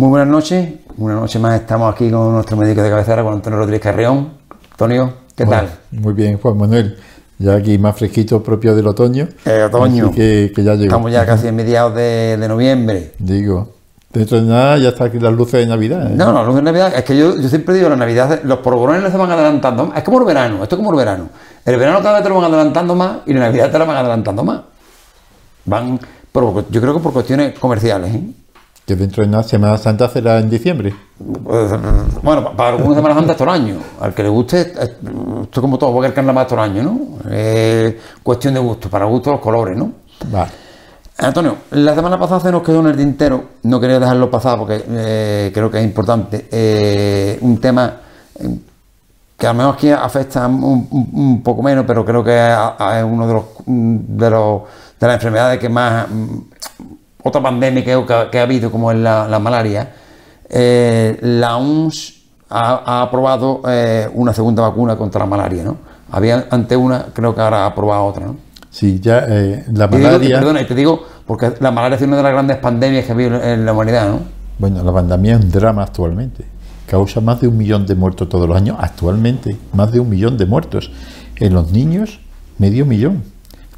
Muy buenas noches, una noche más estamos aquí con nuestro médico de cabecera, con Antonio Rodríguez Carrión. Antonio, ¿qué Bueno, tal? Muy bien, Juan Manuel. Ya aquí más fresquito propio del otoño. Eh, otoño. Que, que ya llegó. Estamos ya casi en mediados de, de noviembre. Digo, dentro de nada ya está aquí las luces de Navidad. ¿eh? No, no, luz de Navidad, es que yo, yo siempre digo, la Navidad, los polvorones se van adelantando. Es como el verano, esto es como el verano. El verano cada vez te lo van adelantando más y la Navidad te lo van adelantando más. Van, por- yo creo que por cuestiones comerciales. ¿eh? Que dentro de nada Semana Santa será en diciembre. Bueno, pa- para algunos Semana Santa es todo el año. Al que le guste, es- esto es como todo, porque el carnaval es todo el año, ¿no? Es cuestión de gusto, para gusto los colores, ¿no? Vale. Antonio, la semana pasada se nos quedó en el tintero, no quería dejarlo pasar porque eh, creo que es importante, eh, un tema eh, que a lo mejor aquí afecta un, un- poco menos, pero creo que es, uno de los, de los de las enfermedades que más otra pandemia que, que ha habido como es la, la malaria. Eh, la OMS ha, ha aprobado eh, una segunda vacuna contra la malaria, ¿no? Había ante una, creo que ahora ha aprobado otra, ¿no? Sí, ya eh, la Y digo- malaria. perdona, y te digo, porque la malaria es una de las grandes pandemias que ha habido en la humanidad, ¿no? Bueno, la pandemia es un drama actualmente. Causa más de un millón de muertos todos los años. Actualmente, más de un millón de muertos. En los niños, medio millón.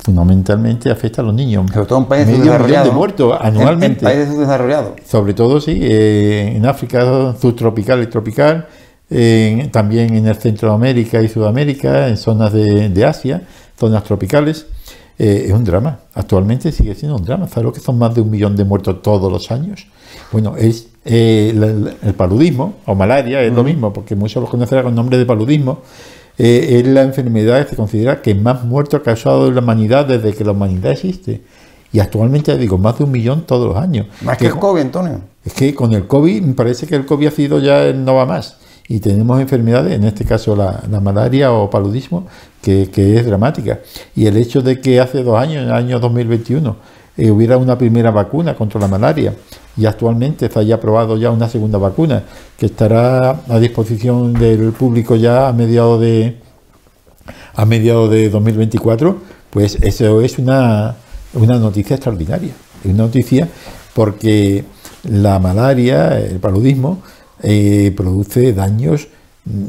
Fundamentalmente afecta a los niños. Sobre todo en países medio millón desarrollados. de muertos En- En, anualmente. países desarrollados. Sobre todo, sí, eh, en África subtropical y tropical, en- también en el Centro de América y Sudamérica, en zonas de, de Asia, zonas tropicales. Eh, es un drama. Actualmente sigue siendo un drama. ¿Sabes lo que son más de un millón de muertos todos los años? Bueno, es eh, la- la- el paludismo o malaria, es lo mismo, porque muchos lo conocerán con nombre de paludismo. Eh, es la enfermedad que se considera que más muertos ha causado la humanidad desde que la humanidad existe. Y actualmente, digo, más de un millón todos los años. Más que el COVID, Antonio. Es que con el COVID, me parece que el COVID ha sido ya el no va más. Y tenemos enfermedades, en este caso la, la malaria o paludismo, que, que es dramática. Y el hecho de que hace dos años, en el año 2021, eh, hubiera una primera vacuna contra la malaria y actualmente se haya aprobado ya una segunda vacuna que estará a disposición del público ya a mediados de a mediados de 2024, pues eso es una, una noticia extraordinaria. Una noticia porque la malaria, el paludismo, eh, produce daños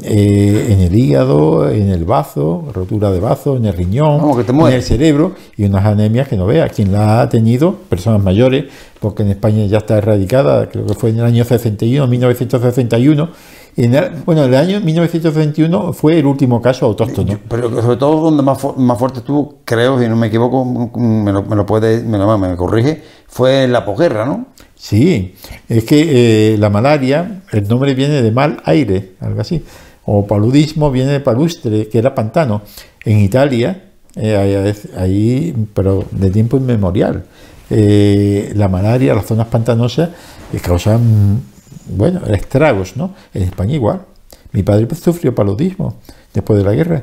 eh, en el hígado, en el bazo, rotura de bazo, en el riñón, en el cerebro y unas anemias que no vea. Quien la ha tenido, personas mayores, porque en España ya está erradicada, creo que fue en el año 61, 1961. Y en el- bueno, el año 1961 fue el último caso autóctono. Pero sobre todo donde más, fu- más fuerte estuvo, creo, si no me equivoco, me lo, me lo puede, me lo me corrige, fue en la posguerra, ¿no? Sí, es que eh, la malaria, el nombre viene de mal aire, algo así. O paludismo viene de palustre, que era pantano. En Italia, eh, ahí- ahí, pero de tiempo inmemorial, eh, la malaria, las zonas pantanosas, eh, causan, bueno, estragos, ¿no? En España igual. Mi padre sufrió paludismo después de la guerra.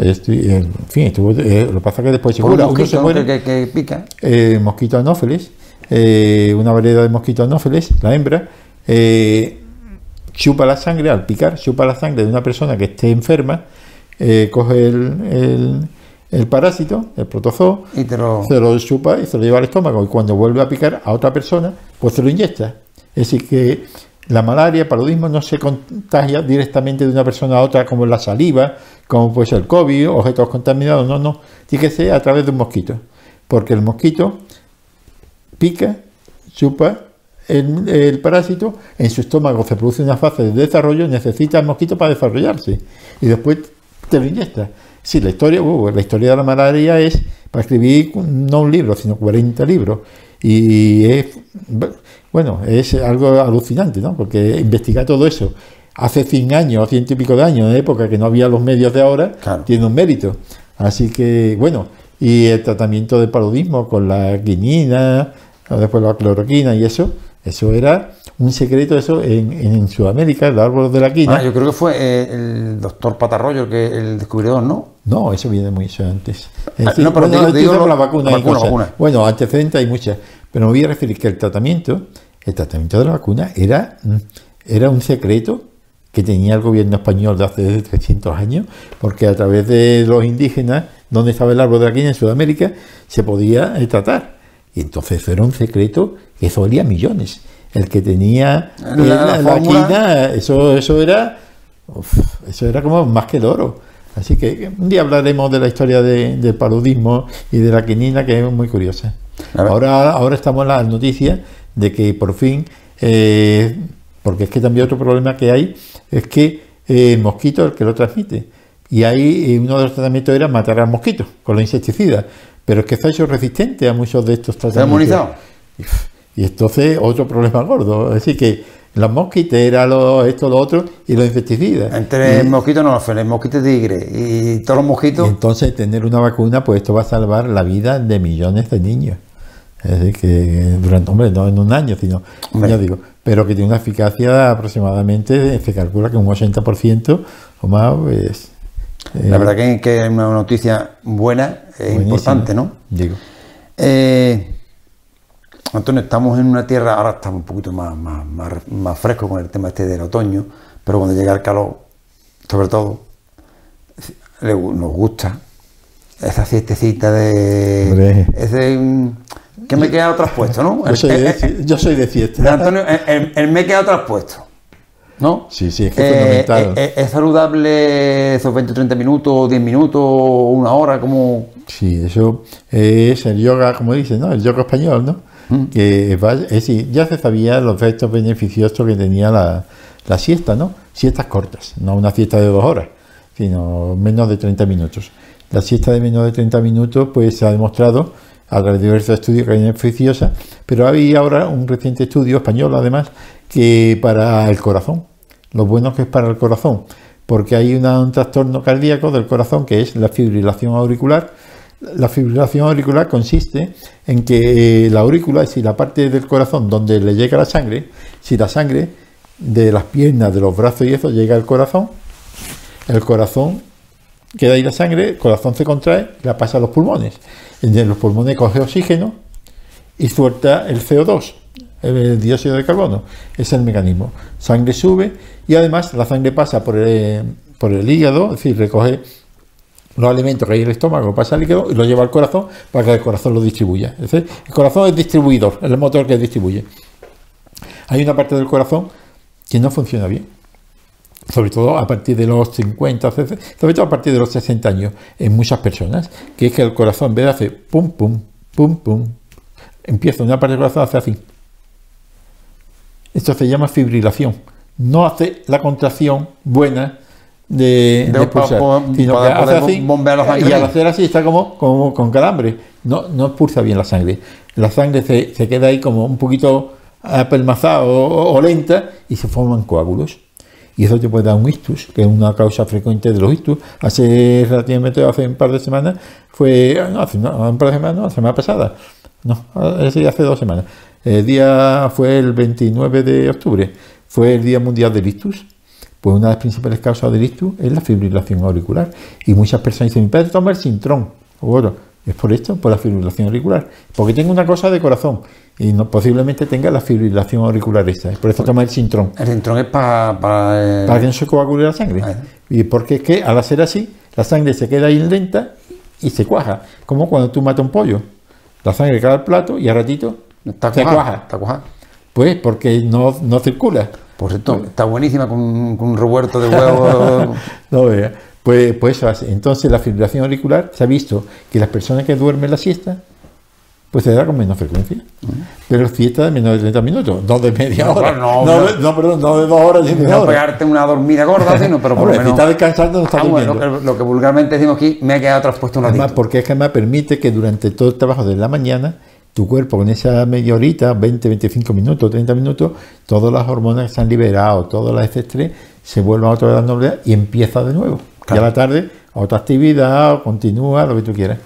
Esto- en fin, estuvo, eh, lo que pasa es que después se cura, uno muere que, que- pica. eh, mosquito anófeles, eh, una variedad de mosquito anófeles, la hembra, chupa la sangre, al picar, chupa la sangre de una persona que esté enferma, coge el, el- el parásito, el protozoo, Y te lo. se lo chupa y se lo lleva al estómago y cuando vuelve a picar a otra persona, pues se lo inyecta. Es decir, que la malaria, el paludismo no se contagia directamente de una persona a otra como la saliva, como puede ser el COVID, objetos contaminados, no, no, tiene que ser a través de un mosquito, porque el mosquito pica, chupa el, el parásito, en su estómago se produce una fase de desarrollo, necesita el mosquito para desarrollarse y después te lo inyecta. Sí, la historia, uh, la historia de la malaria es para escribir no un libro, sino 40 libros. Y es, bueno, es algo alucinante, ¿no? Porque investigar todo eso hace 100 años, ciento y pico de años, en época que no había los medios de ahora, Claro. tiene un mérito. Así que, bueno, y el tratamiento del paludismo con la quinina, después la cloroquina y eso, eso era un secreto, eso en, en Sudamérica, el árbol de la quina. Ah, yo creo que fue eh, el doctor Patarroyo el, que, el descubridor, ¿no? No, eso viene mucho antes. Es Ah, decir, no, pero bueno, estoy digo la vacuna, la y vacuna, cosas. vacuna. Bueno, antecedentes hay muchas, pero me voy a referir que el tratamiento, el tratamiento de la vacuna era, mm, era un secreto que tenía el gobierno español de hace 300 años, porque a través de los indígenas, donde estaba el árbol de la quina en Sudamérica, se podía eh, tratar. Y entonces eso era un secreto que eso valía millones. el que tenía La- eh, la la, la fórmula. quina, eso, eso era uf, eso era como más que el oro. Así que un día hablaremos de la historia de- del paludismo y de la quinina, que es muy curiosa. Ahora, ahora estamos en las noticias de que por fin, eh, porque es que también otro problema que hay, es que eh, el mosquito es el que lo transmite. Y ahí eh, uno de los tratamientos era matar al mosquito con los insecticidas. Pero es que está hecho resistente a muchos de estos ¿Se ha tratamientos. inmunizado? Y entonces otro problema gordo. Así que las mosquiteras, lo, esto, lo otro, y los insecticidas. Entre el mosquito no el mosquito tigre y todos los y mosquitos. entonces tener una vacuna, pues esto va a salvar la vida de millones de niños. Es decir, que durante, hombre, no en un año, sino, Hombre. ya digo, pero que tiene una eficacia aproximadamente, se calcula que un 80% o más, pues... eh, La verdad que, que es una noticia buena, buenísimo, importante, ¿no? Digo, Eh, Antonio, estamos en una tierra, ahora estamos un poquito más, más, más, más fresco con el tema este del otoño, pero cuando llega el calor, sobre todo, le nos gusta esa siestecita de... Ese, mm, que me queda traspuesto, ¿no? yo soy de, yo soy fiesta. Antonio, el, el- el me queda traspuesto, ¿no? Sí, sí, es que es Eh, fundamental. eh, ¿Es saludable esos 20 o 30 minutos, 10 minutos, una hora? como Sí, eso es el yoga, como dicen, ¿no? El yoga español, ¿no? Que va- es decir, ya se sabía los efectos beneficiosos que tenía la, la siesta, ¿no? Siestas cortas, no una siesta de dos horas, sino menos de 30 minutos. La siesta de menos de 30 minutos, pues se ha demostrado a través de diversos estudios que es beneficiosa, pero hay ahora un reciente estudio español, además, que para el corazón, lo bueno que es para el corazón, porque hay un trastorno cardíaco del corazón que es la fibrilación auricular. La fibrilación auricular consiste en que eh, la aurícula, decir, la parte del corazón donde le llega la sangre, si la sangre de las piernas, de los brazos y eso llega al corazón, el corazón queda ahí la sangre, el corazón se contrae y la pasa a los pulmones. En los pulmones coge oxígeno y suelta el CO2, el dióxido de carbono. Es el mecanismo. Sangre sube y además la sangre pasa por el, por el hígado, es decir, recoge los alimentos que hay en el estómago, pasa al hígado y lo lleva al corazón para que el corazón lo distribuya. Es decir, el corazón es distribuidor, es el motor que distribuye. Hay una parte del corazón que no funciona bien sobre todo a partir de los 50, ce- sobre todo a partir de los 60 años, en muchas personas, que es que el corazón en vez de hacer pum, pum, pum, pum, empieza una parte del corazón a hacer así. Esto se llama fibrilación. No hace la contracción buena de, De- pulsar, sino que hace así y al hacer así está como, como con calambre. No, no pulsa bien la sangre. La sangre se, se queda ahí como un poquito apelmazada o, o- o lenta y se forman coágulos. Y eso te puede dar un ictus, que es una causa frecuente de los ictus. Hace relativamente, hace un par de semanas, fue, no, hace un par de semanas, no, la semana pasada, no, ese hace dos semanas. El día fue el 29 de octubre, fue el Día Mundial del Ictus. Pues una de las principales causas del ictus es la fibrilación auricular. Y muchas personas dicen, pero toma el sintrón. Bueno, es por esto, por la fibrilación auricular. Porque tengo una cosa de corazón y no, posiblemente tenga la fibrilación auricular esta. Por eso toma el sintrón. El cinturón es para... para, eh, Para que no se coagule la sangre. Y porque es que al hacer así, la sangre se queda ahí lenta y se cuaja. Como cuando tú matas un pollo. La sangre cae al plato y a ratito está se cuaja. Está cuajada. Pues porque no, no circula. Por cierto, está buenísima con, con un revuelto de huevo. No vea. Pues, pues eso hace. Entonces la fibrilación auricular se ha visto que las personas que duermen la siesta, pues se da con menos frecuencia. Pero siesta de menos de 30 minutos, no de media No, hora. no, No, no. de- no, perdón, no de dos horas de no hora. pegarte una dormida gorda, sino, pero por Hombre, lo si menos... está descansando no está Ah, bueno, durmiendo. lo, que, lo que vulgarmente decimos aquí, me ha quedado traspuesto un ratito. Además, porque es que además permite que durante todo el trabajo de la mañana, tu cuerpo con esa media horita, 20, 25 minutos, 30 minutos, todas las hormonas que se han liberado, todo el estrés, se vuelvan a otra vez a la normalidad y empieza de nuevo. Claro. Y a la tarde, otra actividad, o continúa, lo que tú quieras.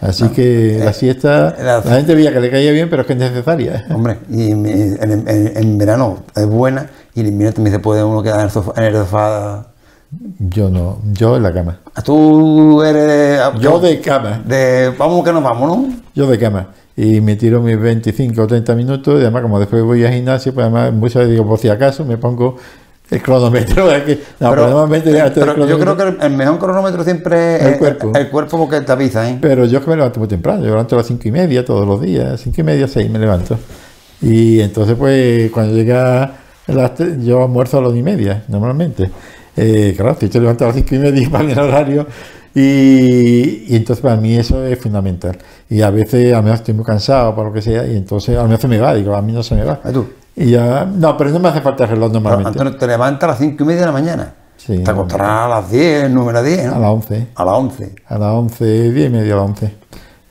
Así que la siesta, la- la gente veía que le caía bien, pero es que es necesaria. Hombre, y en, en- en- en verano es buena y en invierno también se puede uno quedar en el sofá. En el sofá. Yo no, yo en la cama. Tú eres de... Yo de cama. de- Vamos que nos vamos, ¿no? Yo de cama. Y me tiro mis 25 o 30 minutos. Y además, como después voy al gimnasio, pues además muchas veces digo, por si acaso, me pongo el cronómetro. que- no, pero, pero yo creo que el, el mejor cronómetro siempre es El cuerpo. el cuerpo porque te avisa, ¿eh? Pero yo es que me levanto muy temprano. Yo me levanto a las 5 y media todos los días. 5 y media, 6 me levanto. Y entonces, pues, cuando llega, las yo almuerzo a las y media, normalmente. Eh, claro, estoy levantado a las cinco y media para el horario. Y, y entonces para mí eso es fundamental. Y a veces, a mejor estoy muy cansado, por lo que sea, y entonces a mejor se me va, digo, a mí no se me va. ¿A tú? Y ya, no, pero no me hace falta el reloj Pero, normalmente. Antonio, te levantas a las cinco y media de la mañana. Sí, te acostarás a las 10, número 10, ¿no? A las 11. A las 11. A las 11, 10 y media a las 11.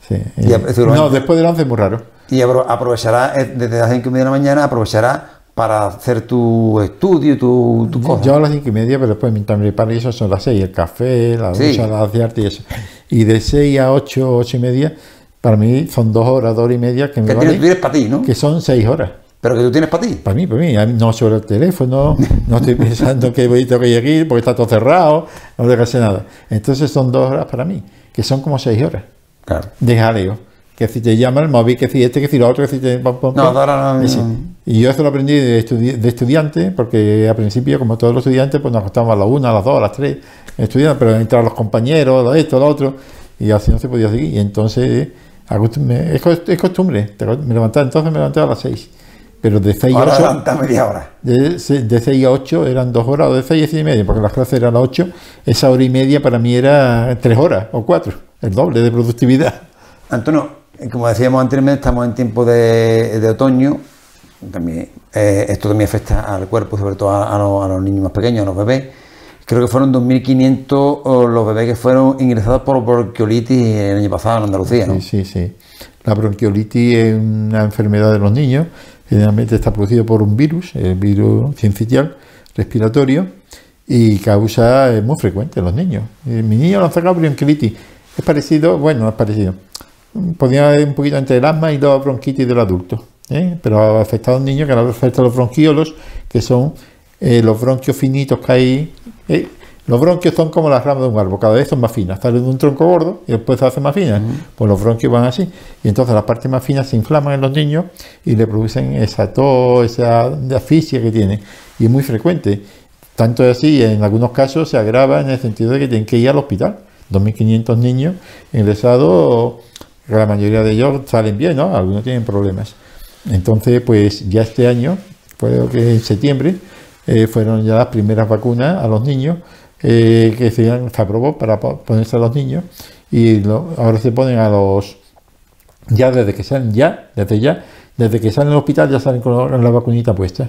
Sí. Y no, después de las 11 es muy raro. Y apro- aprovecharás, eh, desde las cinco y media de la mañana, aprovecharás para hacer tu estudio, tu, tu cosa. Yo a las 5 y media, pero después mientras me preparo y eso son las 6, el café, la Sí. ducha, la de arte y eso. Y de 6 a 8, 8 y media, para mí son dos horas, dos horas y media que me que tienes para ti, ¿no? que son 6 horas. Pero que tú tienes para ti. Para mí, para mí, no sobre el teléfono, no estoy pensando que voy tengo que llegar porque está todo cerrado, no tengo que hacer nada. Entonces son dos horas para mí, que son como 6 horas Claro. de jaleo. Que si te llama el móvil, que si este, que si lo otro, que si te... pam, pam, No, pam. ahora no- Y yo esto lo aprendí de, estudi- de estudiante, porque al principio, como todos los estudiantes, pues nos acostábamos a las una, a las dos, a las tres, estudiando, pero entraban los compañeros, lo esto, lo otro, y así no se podía seguir. Y entonces, es, cos- es costumbre, me levantaba, entonces me levantaba a las seis. Pero de seis a Ahora ocho, adelanta media hora. de, de 6 a 8 eran dos horas, o de 6 a 6 y media, porque las clases eran a las 8, esa hora y media para mí era tres horas o cuatro, el doble de productividad. Antonio, como decíamos anteriormente, estamos en tiempo de, de otoño. También, eh, esto también afecta al cuerpo, sobre todo a, a los, a los niños más pequeños, a los bebés. Creo que fueron 2.500 oh, los bebés que fueron ingresados por bronquiolitis el año pasado en Andalucía, ¿no? Sí, sí, sí. La bronquiolitis es una enfermedad de los niños, generalmente está producido por un virus, el virus sincitial respiratorio, y causa, es muy frecuente en los niños. Eh, Mi niño lo han sacado bronquiolitis. Es parecido, bueno, es parecido. Podría haber un poquito entre el asma y la bronquitis del adulto, ¿eh? pero ha afectado a un niño que le afecta a los bronquiolos, que son eh, los bronquios finitos que hay. eh, los bronquios son como las ramas de un árbol, cada vez son más finas. Salen de un tronco gordo y después se hacen más finas. Pues los bronquios van así. Y entonces las partes más finas se inflaman en los niños y le producen esa tos, esa asfixia que tiene. Y es muy frecuente. Tanto es así, en algunos casos se agrava en el sentido de que tienen que ir al hospital. 2.500 niños ingresados, la mayoría de ellos salen bien, ¿no? Algunos tienen problemas. Entonces, pues ya este año, creo que en septiembre, eh, fueron ya las primeras vacunas a los niños eh, que se, aprobó para po- ponerse a los niños y lo- ahora se ponen a los ya desde que salen ya desde ya desde que salen del hospital ya salen con la, vacunita puesta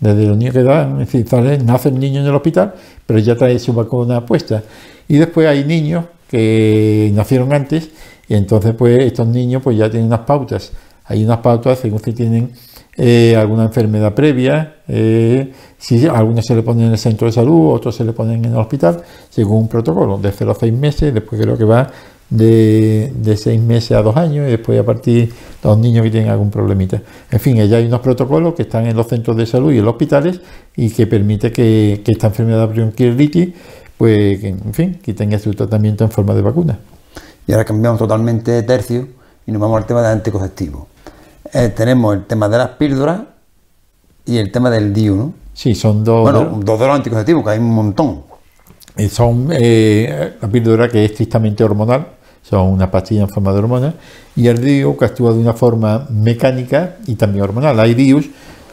desde los niños que dan, es decir, salen, nace el niño en el hospital, pero ya trae su vacuna puesta. Y después hay niños que nacieron antes, y entonces pues estos niños pues ya tienen unas pautas. Hay unas pautas según si tienen eh, alguna enfermedad previa, eh, si algunos se le ponen en el centro de salud, otros se le ponen en el hospital, según un protocolo, de 0 a 6 meses, después creo que va de, de 6 meses a 2 años, y después a partir de los niños que tienen algún problemita. En fin, ya hay unos protocolos que están en los centros de salud y en los hospitales y que permite que, esta enfermedad bronquiolitis, pues, en fin, que tenga su tratamiento en forma de vacuna. Y ahora cambiamos totalmente de tercio y nos vamos al tema del anticonceptivo. Eh, tenemos el tema de las píldoras y el tema del DIU, ¿no? Sí, son dos. Bueno, dos de los anticonceptivos, que hay un montón. Eh, Son eh, la píldora que es estrictamente hormonal, son una pastilla en forma de hormona, y el DIU que actúa de una forma mecánica y también hormonal. Hay DIUs,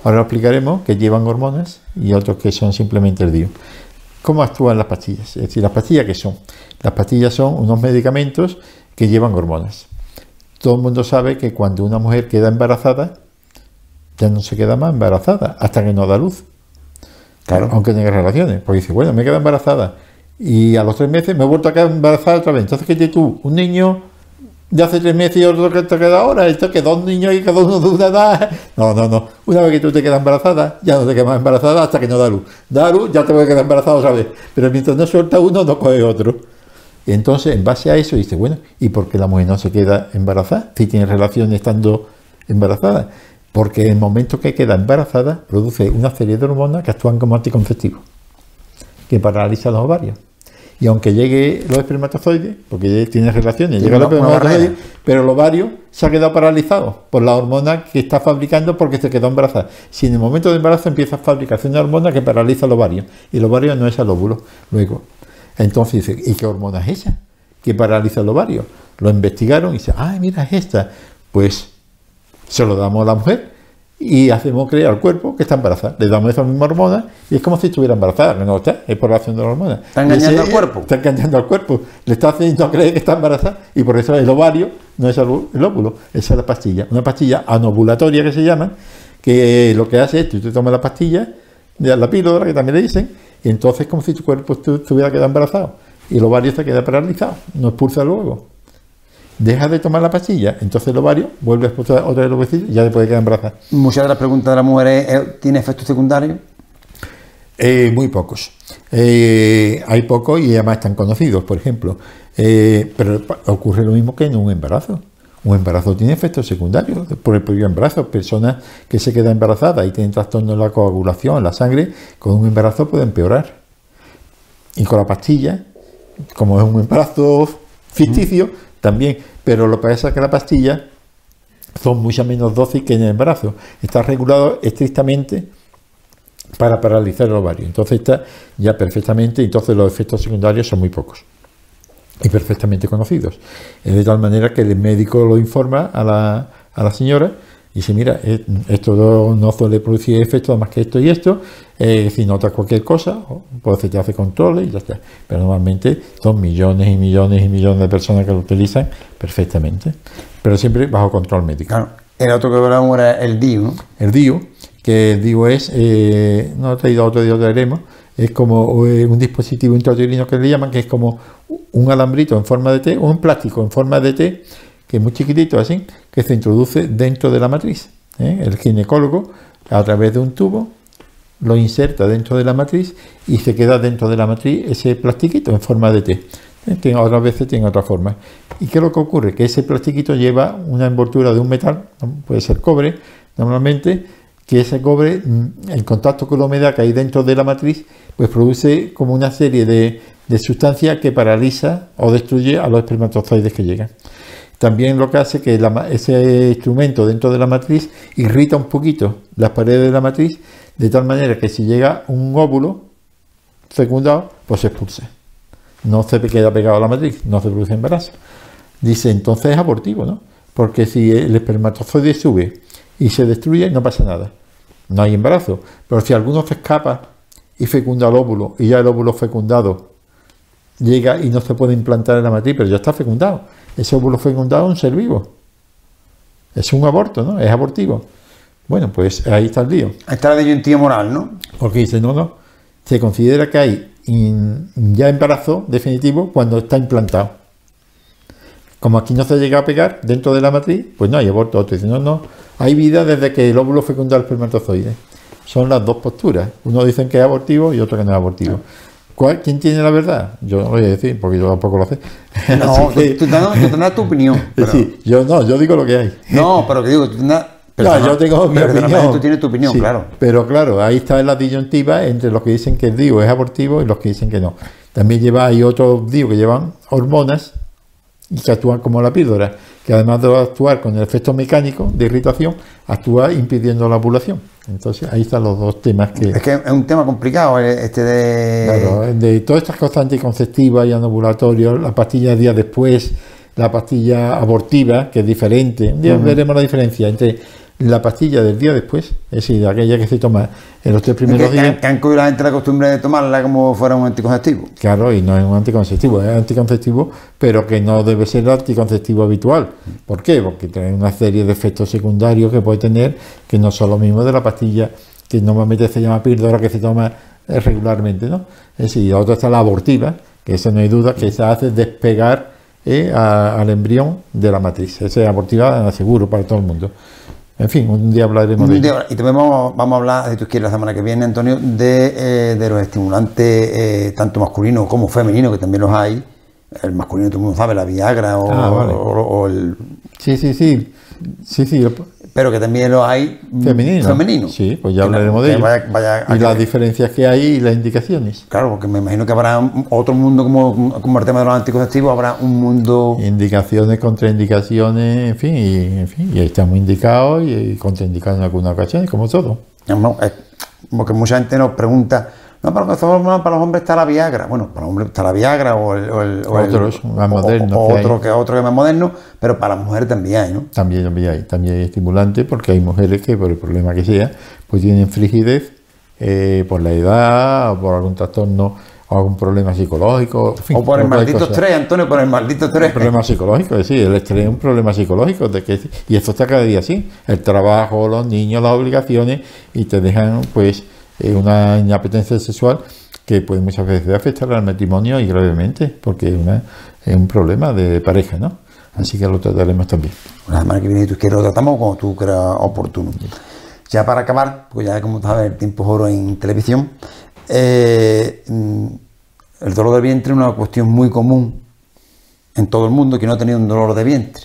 ahora lo explicaremos, que llevan hormonas y otros que son simplemente el DIU. ¿Cómo actúan las pastillas? Es decir, las pastillas que son. Las pastillas son unos medicamentos que llevan hormonas. Todo el mundo sabe que cuando una mujer queda embarazada, ya no se queda más embarazada hasta que no da luz Claro. aunque tenga relaciones, porque dice, bueno, me queda embarazada y a los tres meses me he vuelto a quedar embarazada otra vez. Entonces, ¿qué tienes tú? Un niño de hace tres meses y otro que te queda ahora, esto que dos niños y cada uno de una edad. No, no, no. Una vez que tú te quedas embarazada, ya no te quedas más embarazada hasta que no da luz. Da luz, ya te voy a quedar embarazada otra vez. Pero mientras no suelta uno, no coge otro. Entonces, en base a eso, dice, bueno, ¿y por qué la mujer no se queda embarazada si tiene relación estando embarazada? Porque en el momento que queda embarazada, produce una serie de hormonas que actúan como anticonceptivos, que paralizan los ovarios. Y aunque llegue los espermatozoides, porque tiene relaciones, llega los espermatozoides, pero el ovario se ha quedado paralizado por la hormona que está fabricando porque se quedó embarazada. Si en el momento de embarazo empieza a fabricar una hormona que paraliza el ovario, y el ovario no es el óvulo. Luego, entonces dice, ¿y qué hormona es esa? Que paraliza el ovario. Lo investigaron y dice, ah, mira, es esta. Pues se lo damos a la mujer y hacemos creer al cuerpo que está embarazada. Le damos esa misma hormona y es como si estuviera embarazada, no está, es por la acción de la hormona. Está engañando al cuerpo. Está engañando al cuerpo, le está haciendo creer que está embarazada y por eso el ovario no es el óvulo, esa es la pastilla. Una pastilla anovulatoria que se llama, que lo que hace es que tú te tomas la pastilla, la píldora que también le dicen, y entonces es como si tu cuerpo estu- estuviera quedado embarazado y el ovario se queda paralizado, no expulsa luego. Deja de tomar la pastilla, entonces el ovario vuelve a expulsar otra vez los vestidos y ya después queda embarazada. Muchas de las preguntas de las mujeres eh, ¿tiene efectos secundarios? Eh, muy pocos. Eh, hay pocos y además están conocidos, por ejemplo. Eh, pero ocurre lo mismo que en un embarazo. Un embarazo tiene efectos secundarios por el propio embarazo. Personas que se quedan embarazadas y tienen trastorno en la coagulación, en la sangre, con un embarazo puede empeorar. Y con la pastilla, como es un embarazo ficticio, también. Pero lo que pasa es que la pastilla son muchas menos dosis que en el embarazo. Está regulado estrictamente para paralizar el ovario. Entonces está ya perfectamente, entonces los efectos secundarios son muy pocos y perfectamente conocidos. Es de tal manera que el médico lo informa a la, a la señora y dice, mira, eh, esto no, suele producir efectos más que esto y esto, eh, si notas cualquier cosa, pues se te hace controles y ya está. Pero normalmente son millones y millones y millones de personas que lo utilizan perfectamente, pero siempre bajo control médico. Claro. El otro que hablamos era el DIU. El DIU, que el DIU es, eh, no he traído otro día, lo traeremos, es como eh, un dispositivo intrauterino que le llaman, que es como un alambrito en forma de T, o un plástico en forma de T, que es muy chiquitito así, que se introduce dentro de la matriz. ¿eh? El ginecólogo, a través de un tubo, lo inserta dentro de la matriz y se queda dentro de la matriz ese plastiquito en forma de T. ¿eh? Otras veces tiene otra forma. ¿Y qué es lo que ocurre? Que ese plastiquito lleva una envoltura de un metal, puede ser cobre, normalmente, que ese cobre, mm, en contacto con la humedad que hay dentro de la matriz, pues produce como una serie de, de sustancias que paraliza o destruye a los espermatozoides que llegan. También lo que hace que ese instrumento dentro de la matriz irrita un poquito las paredes de la matriz, de tal manera que si llega un óvulo fecundado, pues se expulsa. No se queda pegado a la matriz, no se produce embarazo. Dice, entonces es abortivo, ¿no? Porque si el espermatozoide sube y se destruye, no pasa nada. No hay embarazo. Pero si alguno se escapa y fecunda el óvulo, y ya el óvulo fecundado llega y no se puede implantar en la matriz, pero ya está fecundado. Ese óvulo fecundado es un ser vivo. Es un aborto, ¿no? Es abortivo. Bueno, pues ahí está el lío. Ahí está la disyuntiva moral, ¿no? Porque dice, no, no. Se considera que hay in- ya embarazo definitivo cuando está implantado. Como aquí no se llega a pegar dentro de la matriz, pues no hay aborto. Otro dice, no, no. Hay vida desde que el óvulo fecunda el espermatozoide. Son las dos posturas. Uno dicen que es abortivo y otro que no es abortivo. ¿Cuál- ¿Quién tiene la verdad? Yo no lo voy a decir porque yo tampoco lo sé. No, tú, tú tendrás, tú tendrás tu opinión. pero- sí, yo no, yo digo lo que hay. No, pero que digo, tú tendrás... No, yo tengo mi opinión. Tú tienes tu opinión, Sí, claro. Pero claro, ahí está la disyuntiva entre los que dicen que el DIU es abortivo y los que dicen que no. También lleva, hay otros DIU que llevan hormonas y que actúan como la píldora, que además de actuar con el efecto mecánico de irritación, actúa impidiendo la ovulación. Entonces ahí están los dos temas que... Es que es un tema complicado eh, este de... Claro, de todas estas cosas anticonceptivas y anovulatorios, la pastilla día después, la pastilla abortiva, que es diferente. Un día veremos la diferencia entre la pastilla del día después, es decir, aquella que se toma en los tres primeros que, días. que han cogido la gente la costumbre de tomarla como fuera un anticonceptivo. Claro, y no es un anticonceptivo, es anticonceptivo, pero que no debe ser el anticonceptivo habitual. ¿Por qué? Porque tiene una serie de efectos secundarios que puede tener que no son los mismos de la pastilla que normalmente se llama píldora, que se toma eh, regularmente, ¿no? Es decir, la otra está la abortiva, que eso no hay duda, que se hace despegar eh, a- al embrión de la matriz. Esa es abortiva, seguro, para todo el mundo. En fin, un día hablaremos de Un ello. día- y también vamos, vamos a hablar, si tú quieres, la semana que viene, Antonio, de, eh, de los estimulantes eh, tanto masculinos como femeninos, que también los hay. El masculino, todo el mundo sabe, la Viagra o, Ah, vale. o- o el... Sí, sí, sí. Sí, sí. Pero que también los hay mm, Femenino. femeninos. Sí, pues ya hablaremos de ello. vaya- vaya a y que- las diferencias que hay y las indicaciones. Claro, porque me imagino que habrá otro mundo como, como el tema de los anticonceptivos, habrá un mundo... Indicaciones, contraindicaciones, en fin, y, en fin, y ahí estamos indicados y, contraindicados en algunas ocasiones, como todo. No, es- porque mucha gente nos pregunta No, para, los hombres- para los hombres está la Viagra. Bueno, para los hombres está la Viagra o el. O, el- o el- más o- o- modernos o que otro que otro que más moderno, pero para las mujeres también hay, ¿no? También, también hay, también hay estimulante porque hay mujeres que por el problema que sea, pues tienen frigidez eh, por la edad, o por algún trastorno o algún problema psicológico. en fin, O por el maldito estrés, Antonio, por el maldito estrés. problema psicológico, sí, el estrés es un problema psicológico de que, y esto está cada día así, el trabajo, los niños, las obligaciones y te dejan pues eh, una inapetencia sexual que puede muchas veces afectar al matrimonio y gravemente porque es, un problema de pareja, ¿no? Así que lo trataremos también. La semana que viene, tú quieres, lo tratamos como tú creas oportuno. Ya para acabar, porque ya como sabes, el tiempo es oro en televisión, eh, mm, el dolor de vientre es una cuestión muy común en todo el mundo que no ha tenido un dolor de vientre.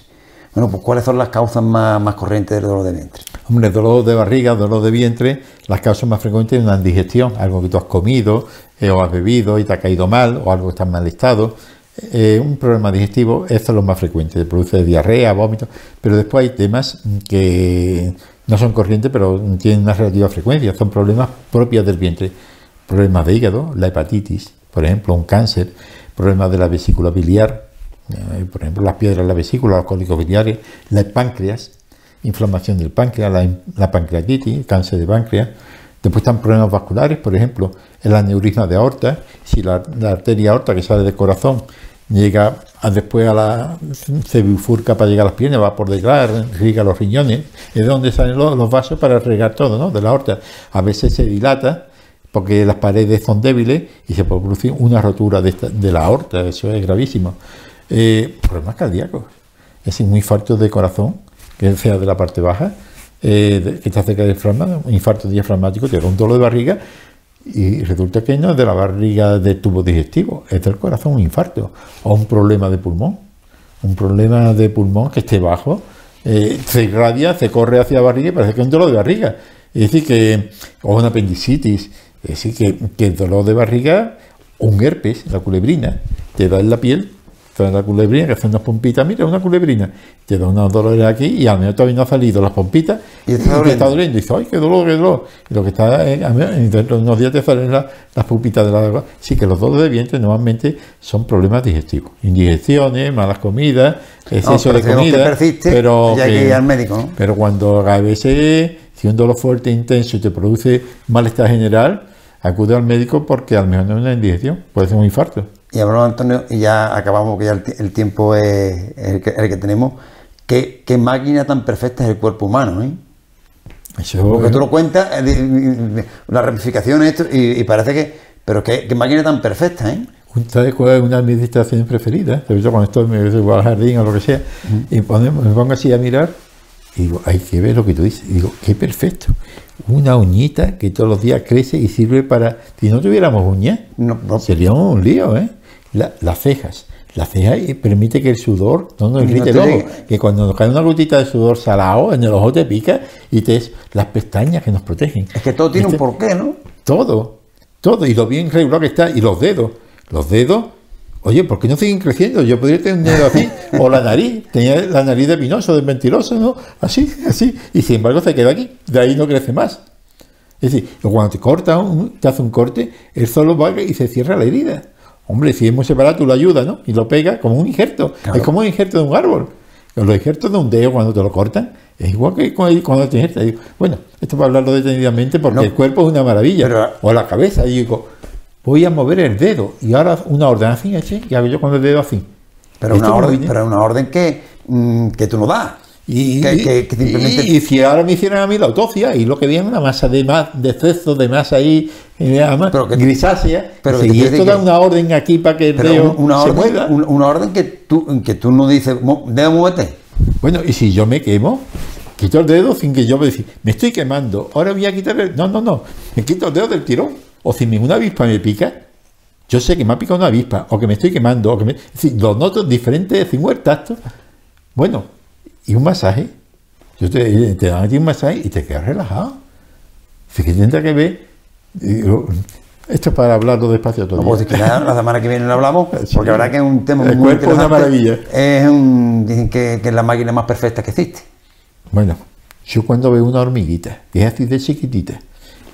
Bueno, pues ¿cuáles son las causas más, más corrientes del dolor de vientre? Hombre, dolor de barriga, dolor de vientre, las causas más frecuentes es una indigestión, algo que tú has comido eh, o has bebido y te ha caído mal o algo que está en mal estado. Eh, un problema digestivo, esto es lo más frecuente, produce diarrea, vómito, pero después hay temas que no son corrientes, pero tienen una relativa frecuencia, son problemas propios del vientre, problemas de hígado, la hepatitis, por ejemplo, un cáncer, problemas de la vesícula biliar, por ejemplo, las piedras en la vesícula, los cólicos biliares, la páncreas, inflamación del páncreas, la, pancreatitis, cáncer de páncreas. Después están problemas vasculares, por ejemplo, el aneurisma de aorta, si la, arteria aorta que sale del corazón llega después a la se bifurca para llegar a las piernas, va por detrás, riega los riñones, es de donde salen los, vasos para regar todo, ¿no? De la aorta. A veces se dilata porque las paredes son débiles y se producir una rotura de, esta- de la aorta, eso es gravísimo. Eh, problemas cardíacos, es decir, un infarto de corazón, que sea de la parte baja, eh, que está cerca del diafragma, un infarto diafragmático, te da un dolor de barriga y resulta que no es de la barriga del tubo digestivo, es del corazón un infarto o un problema de pulmón, un problema de pulmón que esté bajo, eh, se irradia, se corre hacia la barriga y parece que es un dolor de barriga. Es decir, que, o una apendicitis, es decir, que, que el dolor de barriga, un herpes, la culebrina, te da en la piel, da la culebrina, que hace unas pompitas, mira, una culebrina, te da unos dolores aquí y al menos todavía no han salido las pompitas Y y está te doliendo. está doliendo. Y dices, ay, qué dolor, qué dolor. Y lo que está, eh, dentro de unos días te salen la- las pompitas de la Sí, que los dolores de vientre normalmente son problemas digestivos. Indigestiones, malas comidas, exceso de que comida. persiste, pero, ya hay que ir al médico, ¿no? pero cuando a veces, si un dolor fuerte, intenso, te produce malestar general, acude al médico porque al menos no es una indigestión, puede ser un infarto. Y hablamos, Antonio, y ya acabamos, que ya el, ti- el tiempo es el que, el que tenemos. ¿Qué, qué máquina tan perfecta es el cuerpo humano, ¿eh? Eso Porque tú lo cuentas, eh, las ramificaciones, esto, y, y parece que. Pero qué, qué máquina tan perfecta, ¿eh? ¿Sabes cuál es una de mis distracciones preferidas? Sobre todo cuando estoy, me voy al jardín o lo que sea, y ponemos- me pongo así a mirar, y digo, hay que ver lo que tú dices. Y digo, qué perfecto. Una uñita que todos los días crece y sirve para. Si no tuviéramos uñas, No, no, sería un lío, ¿eh? La- las cejas. La ceja permite que el sudor no nos No irrite te el ojo. Que cuando nos cae una gotita de sudor salado, en el ojo te pica y te es las pestañas que nos protegen. es que todo tiene un porqué, ¿no? todo, todo, y lo bien regular que está, y los dedos, los dedos, oye, ¿por qué no siguen creciendo? Yo podría tener un dedo así, o la nariz, tenía la nariz de pinoso, de mentiroso, ¿no? Así, así, y sin embargo se queda aquí, de ahí no crece más. Es decir, cuando te corta, un- te hace un corte, él solo va y se cierra la herida. Hombre, si es muy separado, tú lo ayudas, ¿no? Y lo pega como un injerto, Claro. es como un injerto de un árbol. Los injertos de un dedo, cuando te lo cortan, es igual que cuando te injertas. Digo, Bueno, esto para hablarlo detenidamente, porque No. el cuerpo es una maravilla Pero- o la cabeza. Y digo, voy a mover el dedo. Y ahora una orden así, así, y hago yo con el dedo así. Pero una orden, pero una orden que, mm, que tú no das. Y, que, y- que- que simplemente. y- y si ahora me hicieran a mí la autopsia y lo que viene una masa de más de exceso de masa ahí además, Pero que- grisácea pero que esto da una orden aquí para que un- una, se orden, mueva una orden que tú, que tú no dices, "Mo- dedo, muévete. bueno y si yo me quemo quito el dedo sin que yo me decir me estoy quemando ahora voy a quitar el no no no me quito el dedo del tirón o si una avispa me pica yo sé que me ha picado una avispa o que me estoy quemando o que me es decir, los diferentes sin el tacto bueno y un masaje yo te, te dan a ti un masaje y te quedas relajado Así que tendrá que ver digo, esto es para hablarlo despacio No todavía puedo decir que la, la semana que viene lo hablamos, Sí. porque la verdad que es un tema El muy cuerpo es una maravilla. Es un, dicen que, que es la máquina más perfecta que existe. Bueno, yo cuando veo una hormiguita, que es así de chiquitita,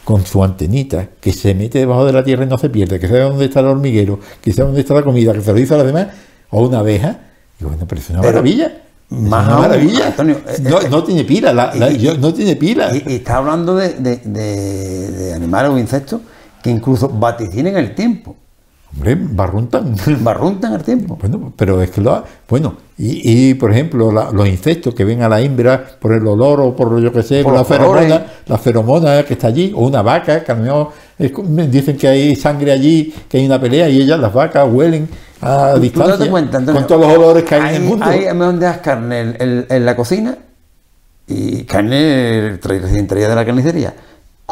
con su antenita, que se mete debajo de la tierra y no se pierde, que sabe dónde está el hormiguero, que sabe dónde está la comida, que se lo dice a los demás, o una abeja, y bueno, pero es una Pero, maravilla. Es una maravilla. Antonio, no, no tiene pila, la- la- y- yo- no tiene pila. Y, y está hablando de, de- de- de animales o insectos que incluso vaticinen el tiempo, Hombre, barruntan. barruntan el tiempo. Bueno, pero es que lo ha- bueno, y, y, por ejemplo, la- los insectos que ven a la hembra por el olor o por yo que sé, Por la feromona, colores. la feromona que está allí, o una vaca, que a lo mejor es dicen que hay sangre allí, que hay una pelea y ellas, las vacas, huelen a Tú- tú distancia date cuenta, Antonio, con todos los olores que hay, en el Hay, mundo. hay a donde das carne en, en- en la cocina y carne recién traída de la carnicería.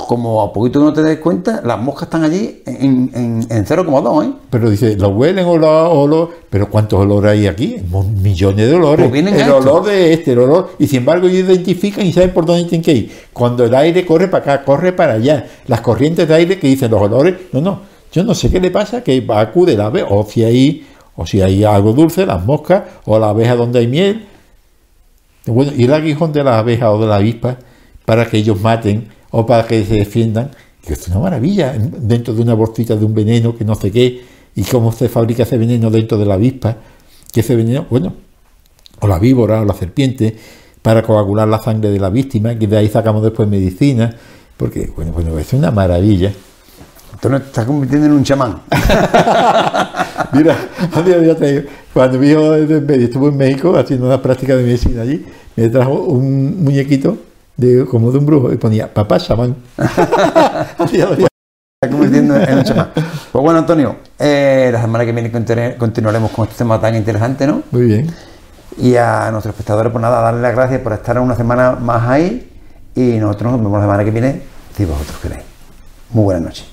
Como a poquito que no te des cuenta, las moscas están allí en, en, en 0,2, ¿eh? Pero dice, lo huelen o lo, o lo- Pero ¿cuántos olores hay aquí? Millones de olores. Pues el olor de este, el olor. Y sin embargo, ellos identifican y saben por dónde tienen que ir. Cuando el aire corre para acá, corre para allá. Las corrientes de aire que dicen los olores. No, no. Yo no sé qué le pasa, que acude la ave, o si hay, o si hay algo dulce, las moscas, o la abeja donde hay miel. Bueno, y el aguijón de la abeja o de la avispa para que ellos maten o para que se defiendan, que es una maravilla, dentro de una bolsita de un veneno que no sé qué, y cómo se fabrica ese veneno dentro de la avispa, que ese veneno, bueno, o la víbora o la serpiente, para coagular la sangre de la víctima, que de ahí sacamos después medicina, porque, bueno, bueno, es una maravilla. Entonces te estás convirtiendo en un chamán. Mira, cuando mi hijo estuvo en México haciendo una práctica de medicina allí, me trajo un muñequito de, como de un brujo y ponía papá chamán. Está convirtiendo en un chamán. Pues bueno, Antonio, eh, la semana que viene continu- continuaremos con este tema tan interesante, ¿no? Muy bien. Y a nuestros espectadores, pues nada, darles las gracias por estar una semana más ahí. Y nosotros nos vemos la semana que viene, si vosotros queréis. Muy buenas noches.